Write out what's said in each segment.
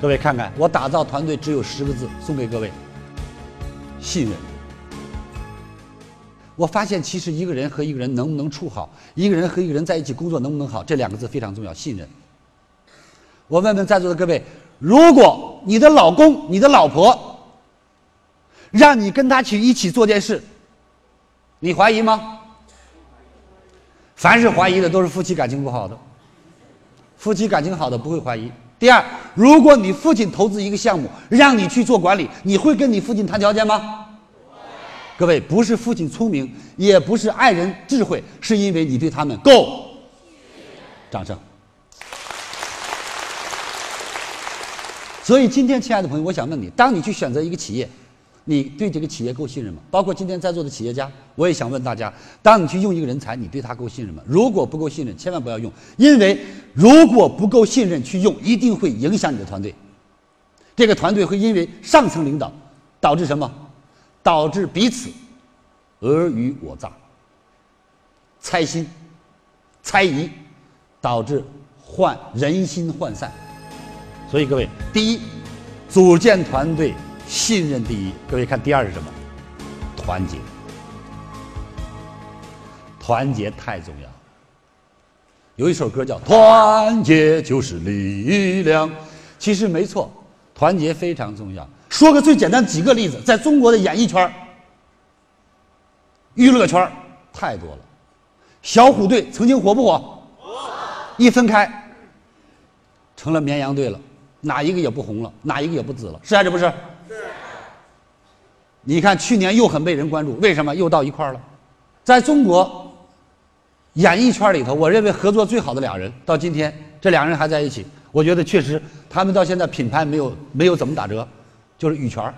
各位看看，我打造团队只有十个字，送给各位：信任。我发现，其实一个人和一个人能不能处好，一个人和一个人在一起工作能不能好，这两个字非常重要，信任。我问问在座的各位，如果你的老公、你的老婆让你跟他去一起做件事，你怀疑吗？凡是怀疑的，都是夫妻感情不好的。夫妻感情好的不会怀疑。第二，如果你父亲投资一个项目，让你去做管理，你会跟你父亲谈条件吗？各位，不是父亲聪明，也不是爱人智慧，是因为你对他们够。掌声。所以今天，亲爱的朋友，我想问你：当你去选择一个企业，你对这个企业够信任吗？包括今天在座的企业家，我也想问大家：当你去用一个人才，你对他够信任吗？如果不够信任，千万不要用，因为如果不够信任去用，一定会影响你的团队。这个团队会因为上层领导导致什么？导致彼此尔虞我诈、猜心、猜疑，导致患人心涣散。所以各位，第一，组建团队信任第一。各位看，第二是什么？团结。团结太重要。有一首歌叫《团结就是力量》，其实没错，团结非常重要。说个最简单几个例子，在中国的演艺圈娱乐圈太多了。小虎队曾经火不火？火。一分开，成了绵羊队了，哪一个也不红了，哪一个也不紫了，是还是不是？你看去年又很被人关注，为什么又到一块儿了？在中国演艺圈里头，我认为合作最好的俩人，到今天这俩人还在一起，我觉得确实他们到现在品牌没有没有怎么打折。就是羽泉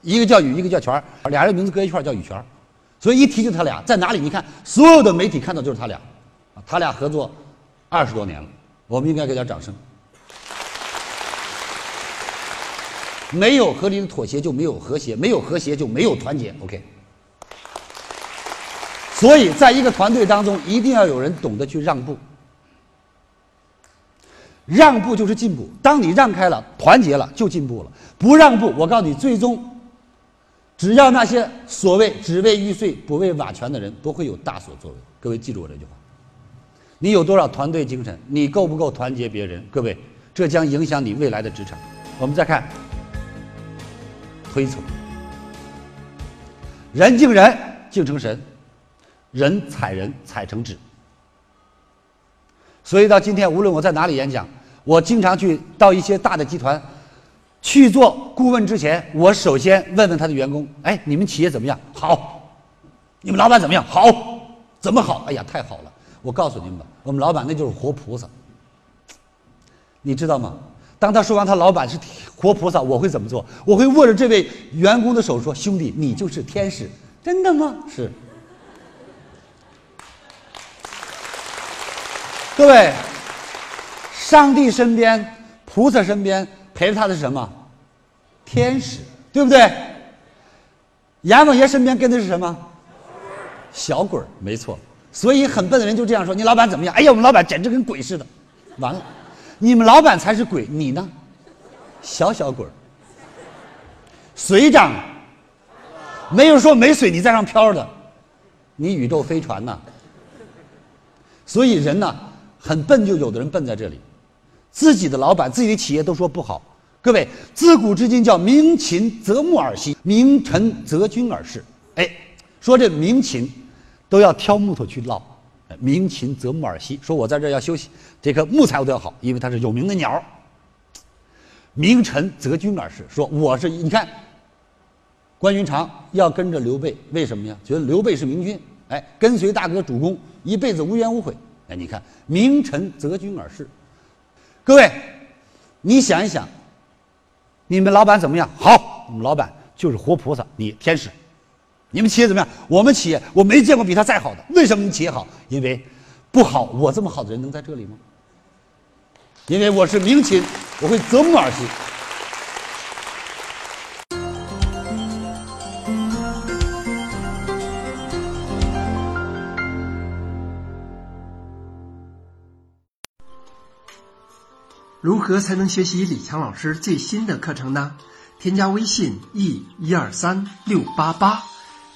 一个叫羽，一个叫泉俩人名字搁一块叫羽泉所以一提就他俩在哪里？你看所有的媒体看到就是他俩，他俩合作二十多年了，我们应该给点掌声。没有合理的妥协就没有和谐，没有和谐就没有团结。OK，所以在一个团队当中，一定要有人懂得去让步。让步就是进步。当你让开了，团结了，就进步了。不让步，我告诉你，最终，只要那些所谓只为玉碎不为瓦全的人，不会有大所作为。各位记住我这句话。你有多少团队精神？你够不够团结别人？各位，这将影响你未来的职场。我们再看推崇，人敬人，敬成神；人踩人，踩成纸。所以到今天，无论我在哪里演讲。我经常去到一些大的集团去做顾问之前，我首先问问他的员工：“哎，你们企业怎么样？好，你们老板怎么样？好，怎么好？哎呀，太好了！我告诉你们吧，我们老板那就是活菩萨，你知道吗？当他说完他老板是活菩萨，我会怎么做？我会握着这位员工的手说：兄弟，你就是天使，真的吗？是，各位。”上帝身边，菩萨身边陪着他的是什么？天使，对不对？阎王爷身边跟的是什么？小鬼儿，没错。所以很笨的人就这样说：“你老板怎么样？”哎呀，我们老板简直跟鬼似的。完了，你们老板才是鬼，你呢？小小鬼儿，水涨，没有说没水你在上飘的，你宇宙飞船呢。所以人呢，很笨，就有的人笨在这里。自己的老板、自己的企业都说不好。各位，自古至今叫明勤则木而息，明臣则君而事。哎，说这明勤都要挑木头去烙，明勤则木而息。说我在这要休息，这棵木材我都要好，因为它是有名的鸟。明臣则君而事，说我是你看，关云长要跟着刘备，为什么呀？觉得刘备是明君，哎，跟随大哥主公，一辈子无怨无悔。哎，你看，明臣则君而事。各位，你想一想，你们老板怎么样？好，我们老板就是活菩萨，你天使。你们企业怎么样？我们企业我没见过比他再好的。为什么你企业好？因为不好，我这么好的人能在这里吗？因为我是明勤，我会择木而行。如何才能学习李强老师最新的课程呢？添加微信 e 一二三六八八，